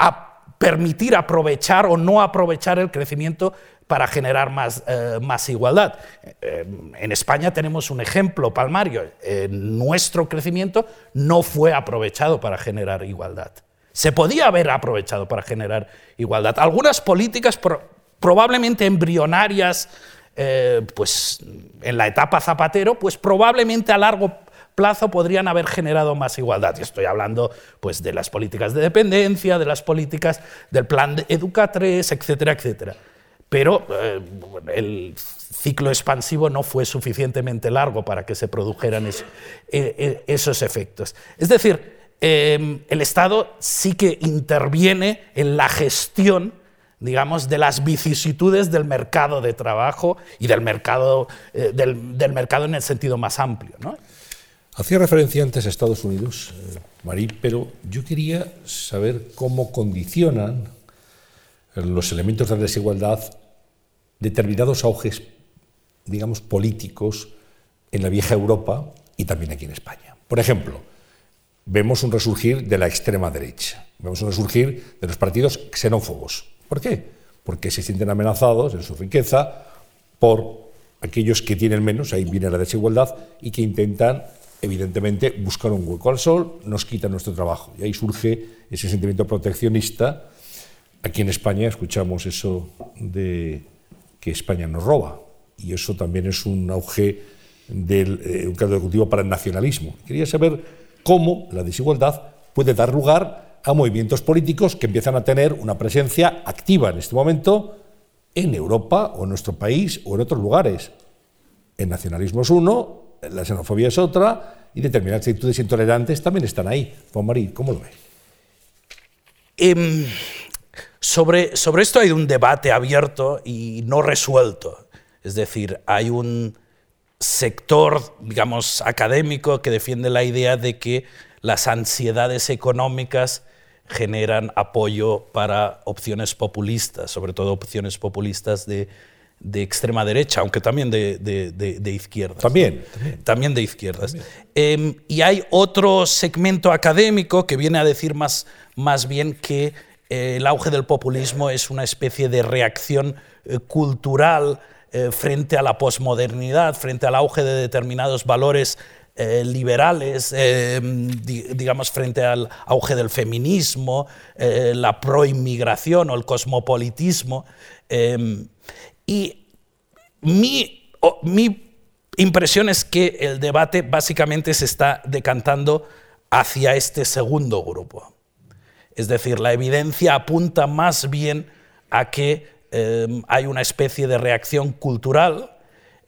permitir aprovechar o no aprovechar el crecimiento para generar más, eh, más igualdad. Eh, en España tenemos un ejemplo palmario. nuestro crecimiento no fue aprovechado para generar igualdad. Se podía haber aprovechado para generar igualdad. Algunas políticas probablemente embrionarias eh, pues, en la etapa Zapatero, pues probablemente a largo plazo podrían haber generado más igualdad. Y estoy hablando pues, de las políticas de dependencia, de las políticas del plan de Educa 3, etcétera, etcétera. Pero eh, el ciclo expansivo no fue suficientemente largo para que se produjeran eh, esos efectos. Es decir, el Estado sí que interviene en la gestión digamos, de las vicisitudes del mercado de trabajo y del mercado, eh, del, mercado en el sentido más amplio. ¿no? Hacía referencia antes a Estados Unidos, eh, Marí, pero yo quería saber cómo condicionan los elementos de desigualdad determinados auges, digamos, políticos en la vieja Europa y también aquí en España. Por ejemplo, vemos un resurgir de la extrema derecha, vemos un resurgir de los partidos xenófobos, ¿Por qué? Porque se sienten amenazados en su riqueza por aquellos que tienen menos, ahí viene la desigualdad, y que intentan, evidentemente, buscar un hueco al sol, nos quitan nuestro trabajo. Y ahí surge ese sentimiento proteccionista. Aquí en España escuchamos eso de que España nos roba, y eso también es un auge del eh, un caldo de cultivo para el nacionalismo. Quería saber cómo la desigualdad puede dar lugar a movimientos políticos que empiezan a tener una presencia activa en este momento en Europa o en nuestro país o en otros lugares. El nacionalismo es uno, la xenofobia es otra y determinadas actitudes intolerantes también están ahí. Juan Marí, ¿cómo lo ve? Em, sobre, sobre esto hay un debate abierto y no resuelto. Es decir, hay un sector, digamos, académico que defiende la idea de que las ansiedades económicas generan apoyo para opciones populistas, sobre todo opciones populistas de, extrema derecha, aunque también de, de, izquierdas. También, también. de izquierdas. Em, y hay otro segmento académico que viene a decir más, más bien que eh, el auge del populismo es una especie de reacción eh, cultural eh, frente a la posmodernidad, frente al auge de determinados valores eh, liberales, eh, digamos, frente al auge del feminismo, eh, la proinmigración o el cosmopolitismo. Y mi, impresión es que el debate básicamente se está decantando hacia este segundo grupo. Es decir, la evidencia apunta más bien a que hay una especie de reacción cultural,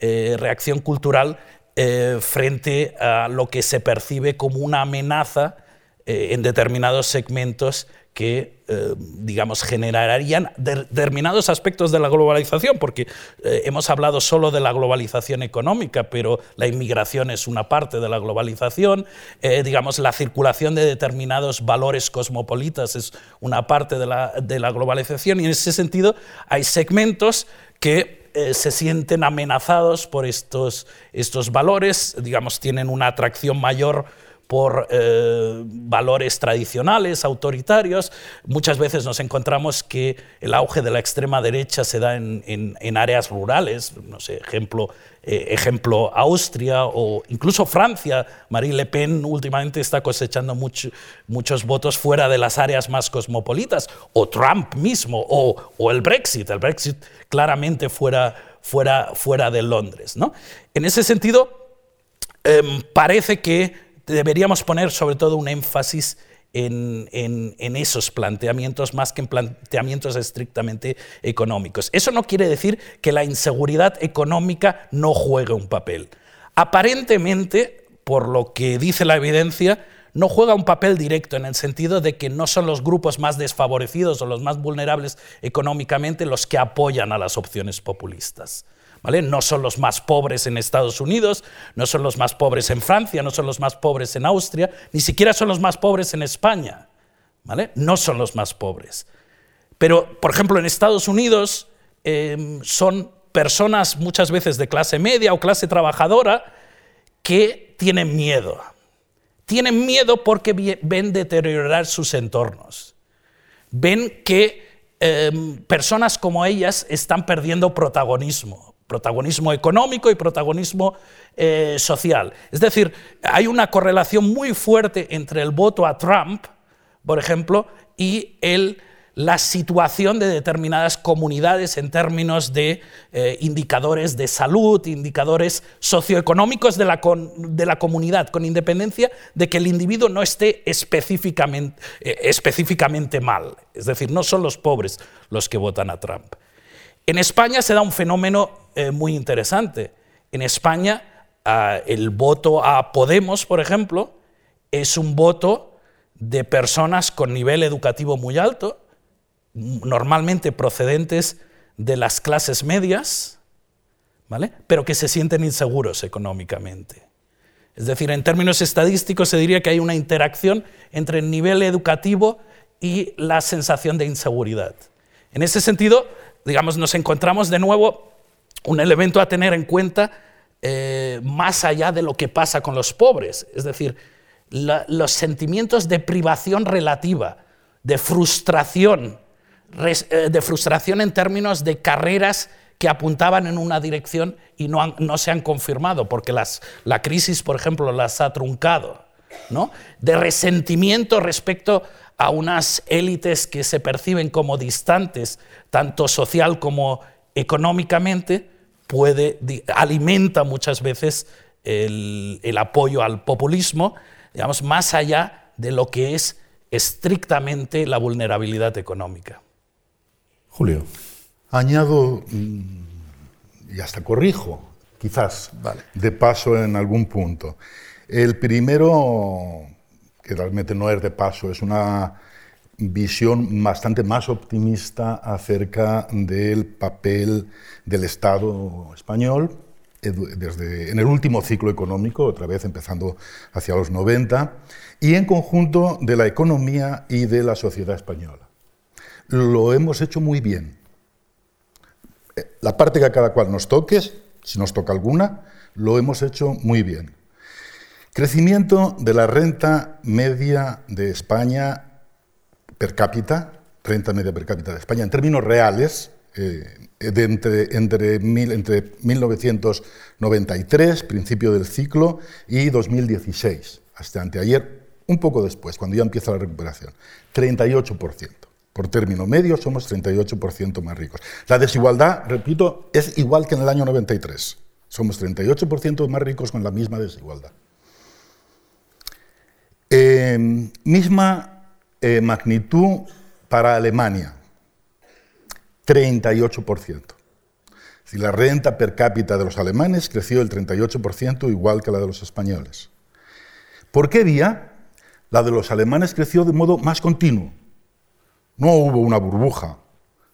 reacción cultural eh, frente a lo que se percibe como una amenaza eh, en determinados segmentos que, eh, digamos, generarían determinados aspectos de la globalización, porque hemos hablado solo de la globalización económica, pero la inmigración es una parte de la globalización, digamos, la circulación de determinados valores cosmopolitas es una parte de la, de la globalización, y en ese sentido hay segmentos que eh, se sienten amenazados por estos, estos valores, digamos, tienen una atracción mayor por eh, valores tradicionales, autoritarios. Muchas veces nos encontramos que el auge de la extrema derecha se da en, en, áreas rurales, no sé, ejemplo, eh, ejemplo Austria o incluso Francia. Marine Le Pen últimamente está cosechando muchos votos fuera de las áreas más cosmopolitas, o Trump mismo, o, o el Brexit, el Brexit claramente fuera, fuera, fuera de Londres. ¿no? En ese sentido, em, parece que deberíamos poner sobre todo un énfasis en, esos planteamientos más que en planteamientos estrictamente económicos. Eso no quiere decir que la inseguridad económica no juegue un papel. Aparentemente, por lo que dice la evidencia, no juega un papel directo en el sentido de que no son los grupos más desfavorecidos o los más vulnerables económicamente los que apoyan a las opciones populistas. No son los más pobres en Estados Unidos, no son los más pobres en Francia, no son los más pobres en Austria, ni siquiera son los más pobres en España, ¿vale? No son los más pobres. Pero, por ejemplo, en Estados Unidos em, son personas muchas veces de clase media o clase trabajadora que tienen miedo? Tienen miedo porque ven deteriorar sus entornos. Ven que em, personas como ellas están perdiendo protagonismo, protagonismo económico y protagonismo eh, social. Es decir, hay una correlación muy fuerte entre el voto a Trump, por ejemplo, y el la situación de determinadas comunidades en términos de eh, indicadores de salud, indicadores socioeconómicos de la, de la, comunidad, con independencia de que el individuo no esté eh, específicamente mal. Es decir, no son los pobres los que votan a Trump. En España se da un fenómeno eh, muy interesante. En España ah, el voto a Podemos, por ejemplo, es un voto de personas con nivel educativo muy alto, normalmente procedentes de las clases medias, ¿vale? pero que se sienten inseguros económicamente. Es decir, en términos estadísticos se diría que hay una interacción entre el nivel educativo y la sensación de inseguridad. En ese sentido, digamos, nos encontramos de nuevo un elemento a tener en cuenta eh, más allá de lo que pasa con los pobres, es decir, los sentimientos de privación relativa, de frustración eh, de frustración en términos de carreras que apuntaban en una dirección y no, se han confirmado, porque la crisis, por ejemplo, las ha truncado. ¿no? De resentimiento respecto a unas élites que se perciben como distantes, tanto social como económicamente, puede, alimenta muchas veces el, el apoyo al populismo, digamos, más allá de lo que es estrictamente la vulnerabilidad económica. Julio. Añado, mm, y hasta corrijo, quizás, de paso en algún punto. El primero, que realmente no es de paso, es una visión bastante más optimista acerca del papel del Estado español desde, en el último ciclo económico, otra vez empezando hacia los 90, y en conjunto de la economía y de la sociedad española lo hemos hecho muy bien. Eh, la parte que a cada cual nos toque, si nos toca alguna, lo hemos hecho muy bien. Crecimiento de la renta media de España per cápita, renta media per cápita de España, en términos reales, eh, entre, entre, entre 1993, principio del ciclo, y 2016, hasta anteayer, un poco después, cuando ya empieza la recuperación, 38%. Por término medio somos 38% más ricos. La desigualdad, repito, es igual que en el año 93. Somos 38% más ricos con la misma desigualdad. Em, misma eh, magnitud para Alemania, 38%. Si la renta per cápita de los alemanes creció el 38% igual que la de los españoles. ¿Por qué vía? La de los alemanes creció de modo más continuo, no hubo una burbuja,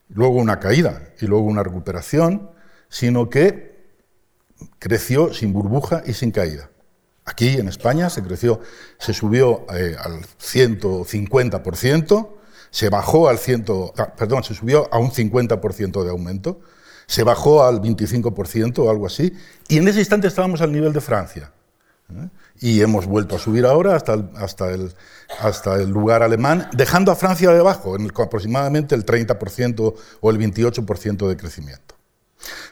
luego una caída y luego una recuperación, sino que creció sin burbuja y sin caída. Aquí en España se creció, se subió eh, al 150%, se bajó al 100, ah, perdón, se subió a un 50% de aumento, se bajó al 25% o algo así, y en ese instante estábamos al nivel de Francia. ¿eh? y hemos vuelto a subir ahora hasta el, lugar alemán, dejando a Francia debajo, en aproximadamente el 30% o el 28% de crecimiento.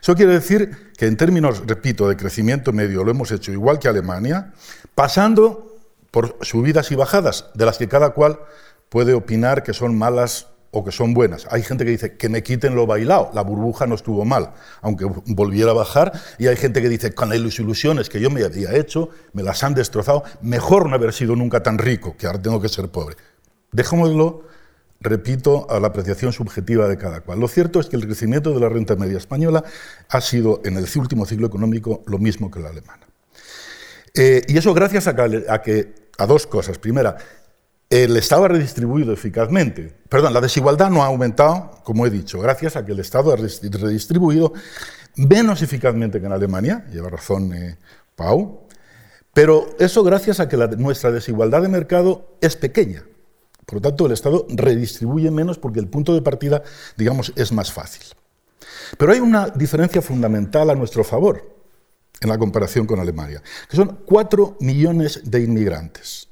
Eso quiere decir que en términos, repito, de crecimiento medio lo hemos hecho igual que Alemania, pasando por subidas y bajadas, de las que cada cual puede opinar que son malas o que son buenas. Hay gente que dice que me quiten lo bailado, la burbuja no estuvo mal, aunque volviera a bajar, y hay gente que dice con las ilusiones que yo me había hecho, me las han destrozado, mejor no haber sido nunca tan rico, que ahora tengo que ser pobre. Dejémoslo, repito, a la apreciación subjetiva de cada cual. Lo cierto es que el crecimiento de la renta media española ha sido en el último ciclo económico lo mismo que la alemana. Eh, y eso gracias a que a dos cosas. Primera, el Estado ha redistribuido eficazmente. Perdón, la desigualdad no ha aumentado, como he dicho, gracias a que el Estado ha redistribuido menos eficazmente que en Alemania, lleva razón eh, Pau, pero eso gracias a que nuestra desigualdad de mercado es pequeña. Por lo tanto, el Estado redistribuye menos porque el punto de partida, digamos, es más fácil. Pero hay una diferencia fundamental a nuestro favor. en la comparación con Alemania, que son 4 millones de inmigrantes.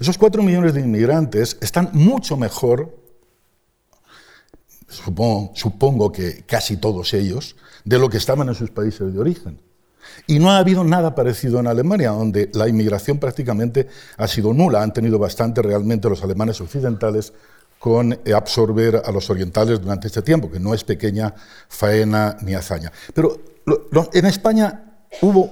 Esos 4 millones de inmigrantes están mucho mejor, supongo, supongo que casi todos ellos, de lo que estaban en sus países de origen. Y no ha habido nada parecido en Alemania, donde la inmigración prácticamente ha sido nula. Han tenido bastante realmente los alemanes occidentales con absorber a los orientales durante este tiempo, que no es pequeña faena ni hazaña. Pero en España hubo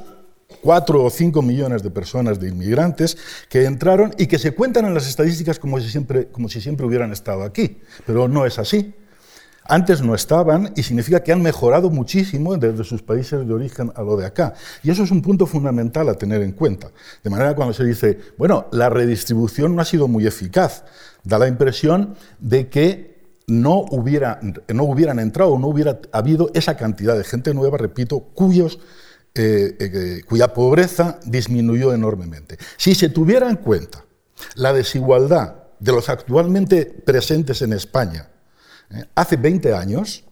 cuatro o cinco millones de personas, de inmigrantes, que entraron y que se cuentan en las estadísticas como si siempre, como si siempre hubieran estado aquí. Pero no es así. Antes no estaban y significa que han mejorado muchísimo desde sus países de origen a lo de acá. Y eso es un punto fundamental a tener en cuenta. De manera que cuando se dice, bueno, la redistribución no ha sido muy eficaz, da la impresión de que no, hubiera, no hubieran entrado, no hubiera habido esa cantidad de gente nueva, repito, cuyos, eh, eh, cuya pobreza disminuyó enormemente. Si se tuviera en cuenta la desigualdad de los actualmente presentes en España eh, hace 20 años,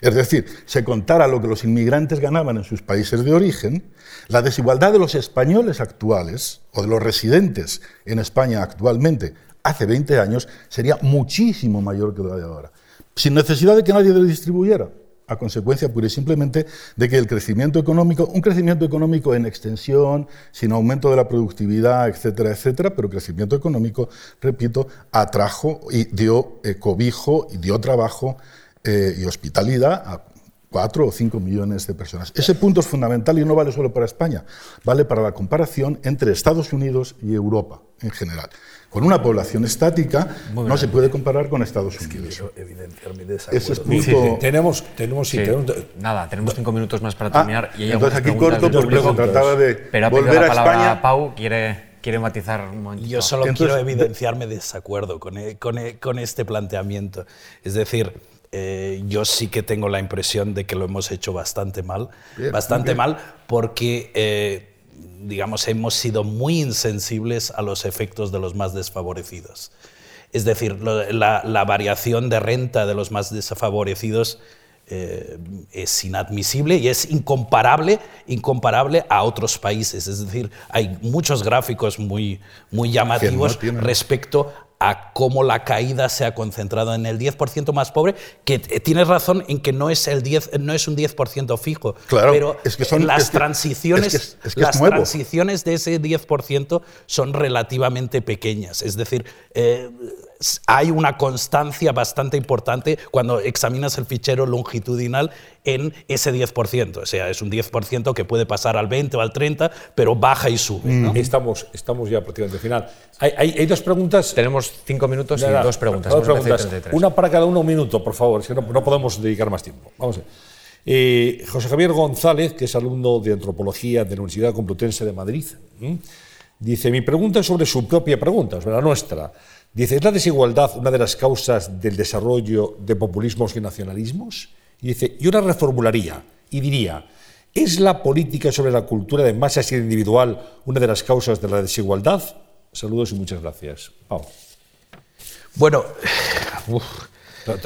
es decir, se contara lo que los inmigrantes ganaban en sus países de origen, la desigualdad de los españoles actuales o de los residentes en España actualmente hace 20 años sería muchísimo mayor que la de ahora, sin necesidad de que nadie lo distribuyera, a consecuencia pura y simplemente de que el crecimiento económico, un crecimiento económico en extensión, sin aumento de la productividad, etcétera, etcétera, pero crecimiento económico, repito, atrajo y dio eh, cobijo y dio trabajo eh, y hospitalidad a cuatro o cinco millones de personas. Ese punto es fundamental y no vale solo para España, vale para la comparación entre Estados Unidos y Europa en general. Con una población estática no se puede comparar con Estados Unidos. Ese es punto... tenemos, tenemos, sí, tenemos, Nada, tenemos cinco minutos más para terminar. y entonces aquí corto porque se trataba de Pero volver a España. Pau quiere, quiere matizar un momento. Yo solo quiero evidenciarme desacuerdo con, e, con, e, con, este planteamiento. Es decir, eh, yo sí que tengo la impresión de que lo hemos hecho bastante mal. bastante mal porque... Eh, digamos, hemos sido muy insensibles a los efectos de los más desfavorecidos. Es decir, la, variación de renta de los más desfavorecidos eh, es inadmisible y es incomparable, incomparable a otros países. Es decir, hay muchos gráficos muy, muy llamativos respecto a cómo la caída se ha concentrado en el 10% más pobre, que tienes razón en que no es, el 10, no es un 10% fijo, claro, pero es que son, las, transiciones, las transiciones de ese 10% son relativamente pequeñas. Es decir, eh, hay una constancia bastante importante cuando examinas el fichero longitudinal en ese 10%. O sea, es un 10% que puede pasar al 20 o al 30, pero baja y sube. Mm. Estamos, estamos ya prácticamente al final. Hay, dos preguntas. Tenemos cinco minutos y dos preguntas. Una para cada uno un minuto, por favor, si no, no podemos dedicar más tiempo. Vamos a ver. Eh, José Javier González, que es alumno de Antropología de la Universidad Complutense de Madrid, dice, mi pregunta es sobre su propia pregunta, sobre la nuestra. Dice, ¿es la desigualdad una de las causas del desarrollo de populismos y nacionalismos? Y dice, yo la reformularía y diría, ¿es la política sobre la cultura de masas y individual una de las causas de la desigualdad? Saludos y muchas gracias. Bueno,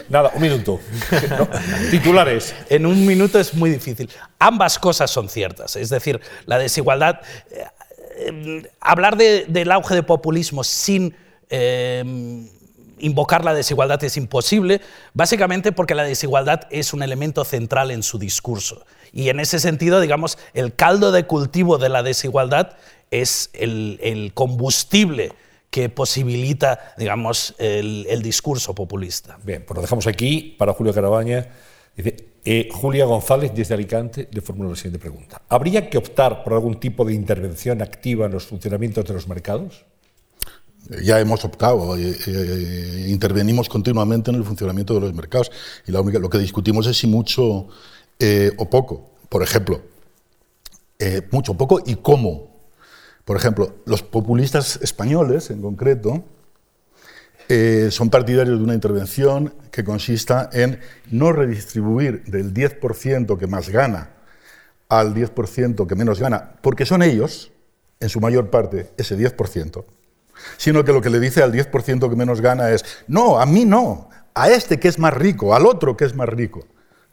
Nada, un minuto. titulares. En un minuto es muy difícil. Ambas cosas son ciertas. Es decir, la desigualdad. Eh, eh, hablar del auge de populismo sin Em, invocar la desigualdad es imposible, básicamente porque la desigualdad es un elemento central en su discurso. Y en ese sentido, digamos, el caldo de cultivo de la desigualdad es el, combustible que posibilita, digamos, el, discurso populista. Bien, pues lo dejamos aquí para Julio Carabaña. Eh, Julia González, desde Alicante, le formula la siguiente pregunta. ¿Habría que optar por algún tipo de intervención activa en los funcionamientos de los mercados? Ya hemos optado, eh, eh, intervenimos continuamente en el funcionamiento de los mercados y la única, lo que discutimos es si mucho eh, o poco. Por ejemplo, mucho o poco y cómo. Por ejemplo, los populistas españoles, en concreto, son partidarios de una intervención que consista en no redistribuir del 10% que más gana al 10% que menos gana, porque son ellos, en su mayor parte, ese 10%, sino que lo que le dice al 10% que menos gana es, no, a mí no, a este que es más rico, al otro que es más rico,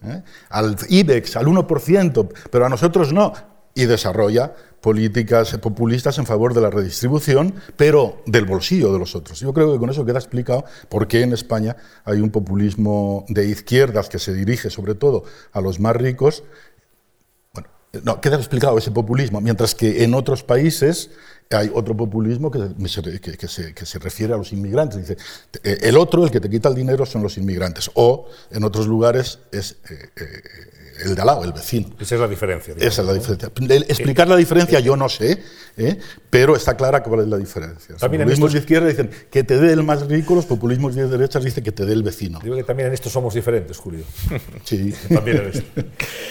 ¿eh? al IBEX, al 1%, pero a nosotros no. y desarrolla políticas populistas en favor de la redistribución, pero del bolsillo de los otros. Yo creo que con eso queda explicado por qué en España hay un populismo de izquierdas que se dirige sobre todo a los más ricos. Bueno, no, queda explicado ese populismo, mientras que en otros países hay otro populismo que se, que, se, que se, refiere a los inmigrantes. Dice, el otro, el que te quita el dinero, son los inmigrantes. O en otros lugares es eh, eh, el de al lado, el vecino. Esa es la diferencia. Esa es la diferencia. Explicar la diferencia yo no sé, ¿eh? pero está clara cuál es la diferencia. Los populismos de izquierda dicen que te dé el más rico, los populismos de derecha dicen que te dé el vecino. Digo que también en esto somos diferentes, Julio. Sí. también en esto.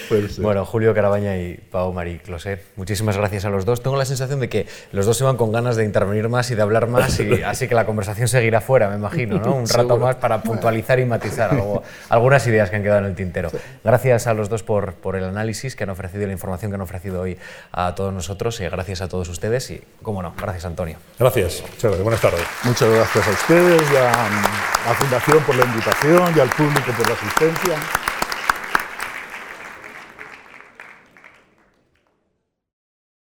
Bueno, Julio Carabaña y Pau Marí Closet, muchísimas gracias a los dos. Tengo la sensación de que los dos se van con ganas de intervenir más y de hablar más, y así que la conversación seguirá fuera, me imagino, ¿no? Un rato más para puntualizar y matizar algo, algunas ideas que han quedado en el tintero. Gracias a los dos por, por el análisis que han ofrecido y la información que han ofrecido hoy a todos nosotros, y gracias a todos ustedes y, cómo no, gracias Antonio. Gracias, muchas Buenas tardes. Muchas gracias a ustedes y a la Fundación por la invitación y al público por la asistencia.